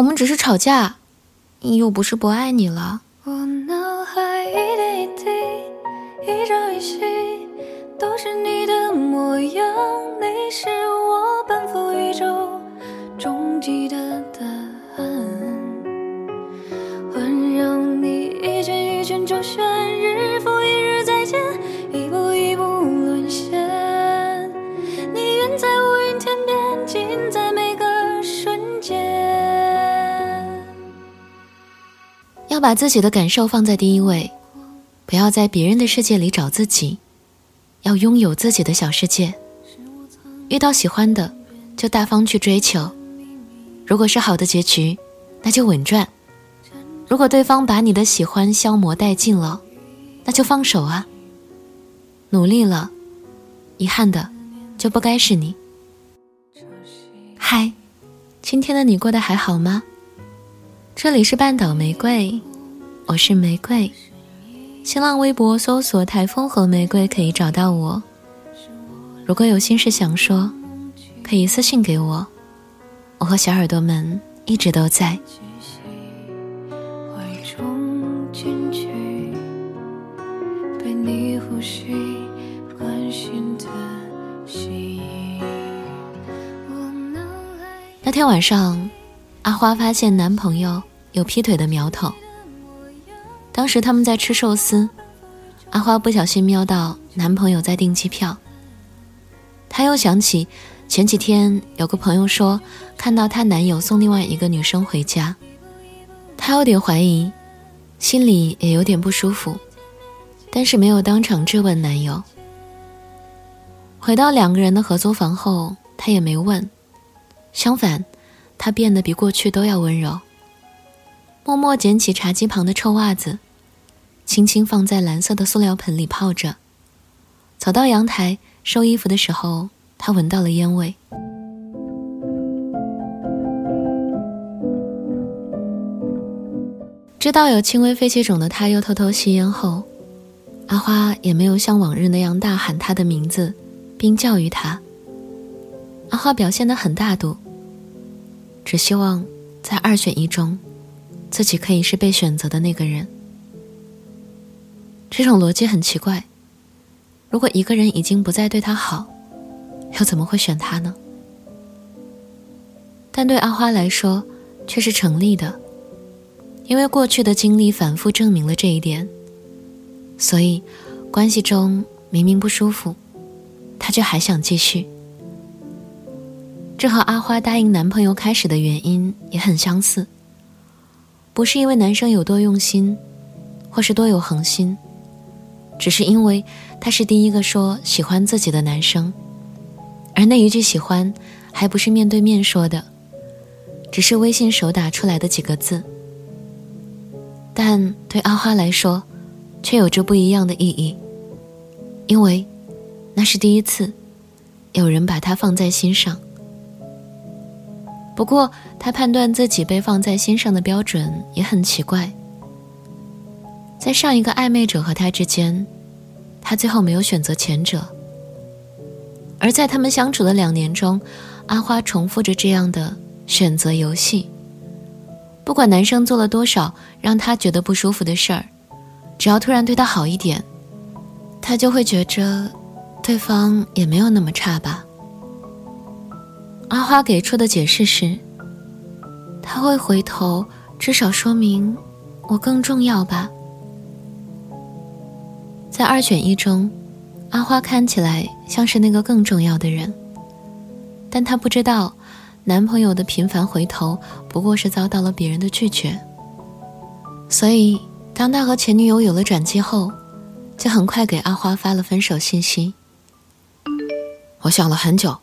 我们只是吵架，又不是不爱你了。我脑海一点一滴，一朝一夕，都是你的模样。你是我奔赴宇宙终极的答案，环绕你一圈一圈周旋，要把自己的感受放在第一位，不要在别人的世界里找自己，要拥有自己的小世界。遇到喜欢的，就大方去追求。如果是好的结局，那就稳赚；如果对方把你的喜欢消磨殆尽了，那就放手啊。努力了，遗憾的就不该是你。嗨，今天的你过得还好吗？这里是半岛玫瑰，我是玫瑰。新浪微博搜索“台风和玫瑰”可以找到我。如果有心事想说，可以私信给我，我和小耳朵们一直都在。那天晚上，阿花发现男朋友有劈腿的苗头。当时他们在吃寿司，阿花不小心瞄到男朋友在订机票。她又想起前几天有个朋友说看到她男友送另外一个女生回家，她有点怀疑，心里也有点不舒服，但是没有当场质问男友。回到两个人的合租房后，她也没问，相反，她变得比过去都要温柔。默默捡起茶几旁的臭袜子，轻轻放在蓝色的塑料盆里泡着，走到阳台。收衣服的时候，他闻到了烟味。知道有轻微肺气肿的他，又偷偷吸烟后，阿花也没有像往日那样大喊他的名字，并教育他。阿花表现得很大度，只希望在二选一中，自己可以是被选择的那个人。这种逻辑很奇怪。如果一个人已经不再对他好，又怎么会选他呢？但对阿花来说，却是成立的，因为过去的经历反复证明了这一点。所以，关系中明明不舒服，她却还想继续。这和阿花答应男朋友开始的原因也很相似，不是因为男生有多用心，或是多有恒心。只是因为他是第一个说喜欢自己的男生，而那一句喜欢还不是面对面说的，只是微信手打出来的几个字。但对阿花来说，却有着不一样的意义，因为那是第一次有人把他放在心上。不过，他判断自己被放在心上的标准也很奇怪。在上一个暧昧者和他之间，他最后没有选择前者。而在他们相处的两年中，阿花重复着这样的选择游戏。不管男生做了多少让他觉得不舒服的事儿，只要突然对他好一点，他就会觉着对方也没有那么差吧。阿花给出的解释是：他会回头，至少说明我更重要吧。在二选一中，阿花看起来像是那个更重要的人，但她不知道，男朋友的频繁回头不过是遭到了别人的拒绝。所以，当他和前女友有了转机后，就很快给阿花发了分手信息。我想了很久，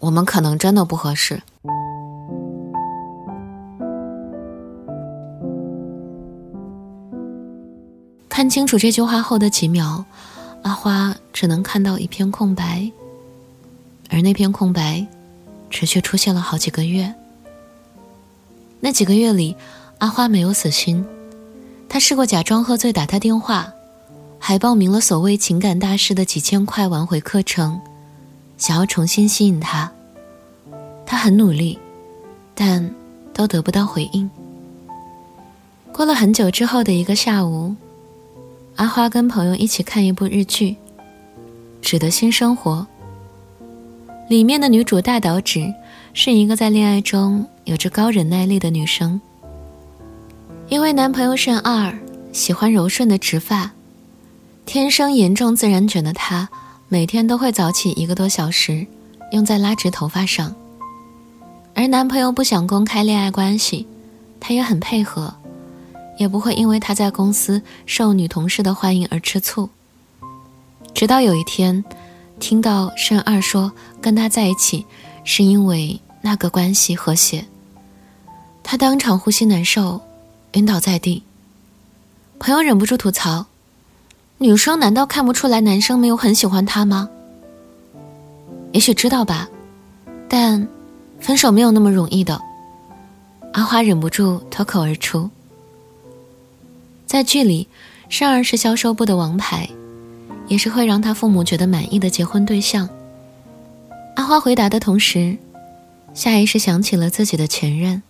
我们可能真的不合适。看清楚这句话后的几秒，阿花只能看到一片空白，而那片空白，持续出现了好几个月。那几个月里，阿花没有死心，她试过假装喝醉打他电话，还报名了所谓情感大师的几千块挽回课程，想要重新吸引他。他很努力，但都得不到回应。过了很久之后的一个下午，阿花跟朋友一起看一部日剧，《纸的新生活》。里面的女主大岛纸是一个在恋爱中有着高忍耐力的女生。因为男朋友慎二喜欢柔顺的直发，天生严重自然卷的她，每天都会早起一个多小时，用在拉直头发上。而男朋友不想公开恋爱关系，她也很配合，也不会因为他在公司受女同事的欢迎而吃醋。直到有一天，听到慎二说跟他在一起是因为那个关系和谐，他当场呼吸难受。晕倒在地，朋友忍不住吐槽：“女生难道看不出来男生没有很喜欢她吗？”也许知道吧，但分手没有那么容易的。阿花忍不住脱口而出：“在剧里，善儿是销售部的王牌，也是会让他父母觉得满意的结婚对象。”阿花回答的同时，下意识想起了自己的前任。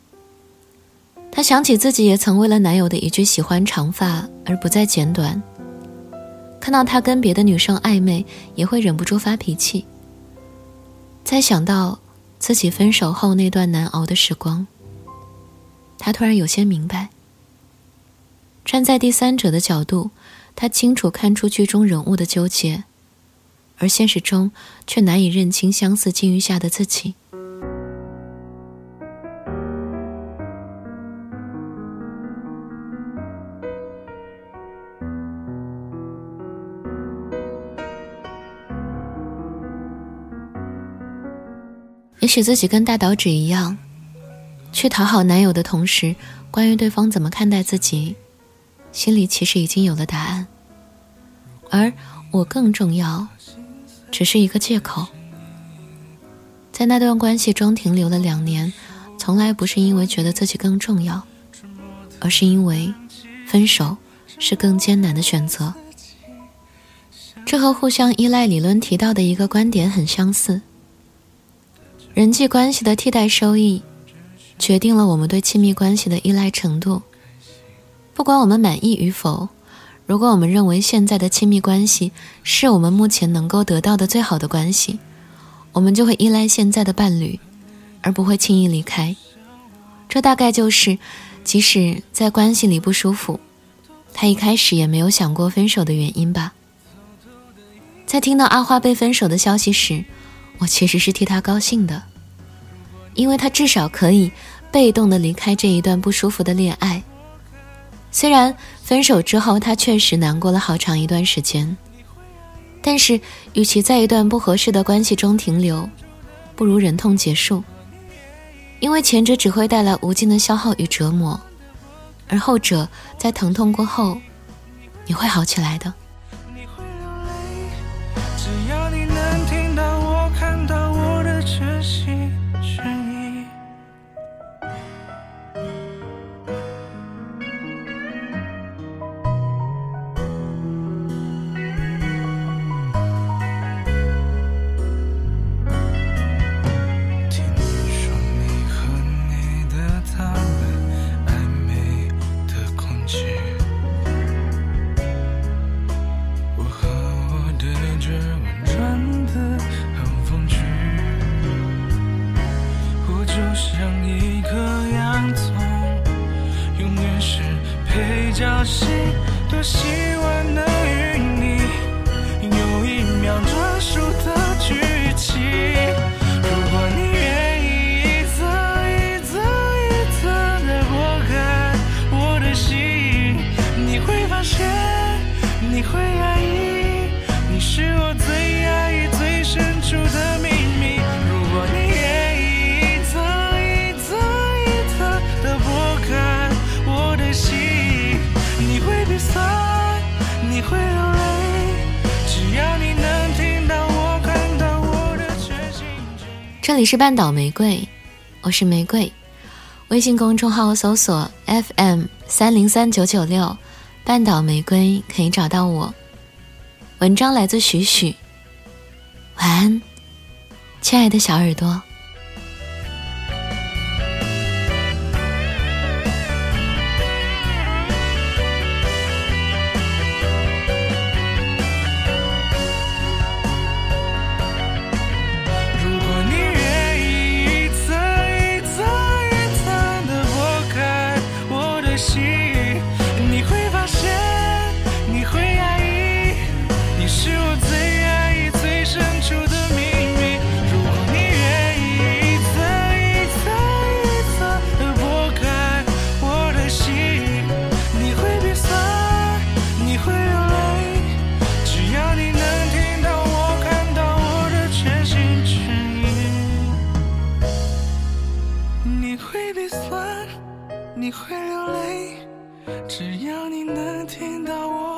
她想起自己也曾为了男友的一句喜欢长发而不再剪短。看到他跟别的女生暧昧，也会忍不住发脾气。再想到自己分手后那段难熬的时光，她突然有些明白。站在第三者的角度，她清楚看出剧中人物的纠结，而现实中却难以认清相似境遇下的自己。也许自己跟大岛纸一样，去讨好男友的同时，关于对方怎么看待自己，心里其实已经有了答案。而我更重要，只是一个借口。在那段关系中停留了两年，从来不是因为觉得自己更重要，而是因为分手是更艰难的选择。这和互相依赖理论提到的一个观点很相似。人际关系的替代收益，决定了我们对亲密关系的依赖程度。不管我们满意与否，如果我们认为现在的亲密关系是我们目前能够得到的最好的关系，我们就会依赖现在的伴侣，而不会轻易离开。这大概就是，即使在关系里不舒服，他一开始也没有想过分手的原因吧。在听到阿花被分手的消息时，我其实是替他高兴的，因为他至少可以被动的离开这一段不舒服的恋爱。虽然分手之后他确实难过了好长一段时间，但是与其在一段不合适的关系中停留，不如忍痛结束。因为前者只会带来无尽的消耗与折磨，而后者在疼痛过后，你会好起来的。我希望。这里是半岛玫瑰，我是玫瑰。微信公众号搜索 FM 三零三九九六，半岛玫瑰可以找到我。文章来自许许，晚安，亲爱的小耳朵。心你会发现你会讶异你是我最压抑最深处的秘密如果你愿意一层一层一层的剥开我的心你会鼻酸你会流泪只要你能听到我看到我的全心全意你会鼻酸你会流泪只要你能听到我